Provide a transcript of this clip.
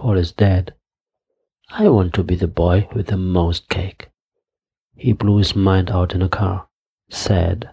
Paul is dead. I want to be the boy with the most cake. He blew his mind out in a car, sad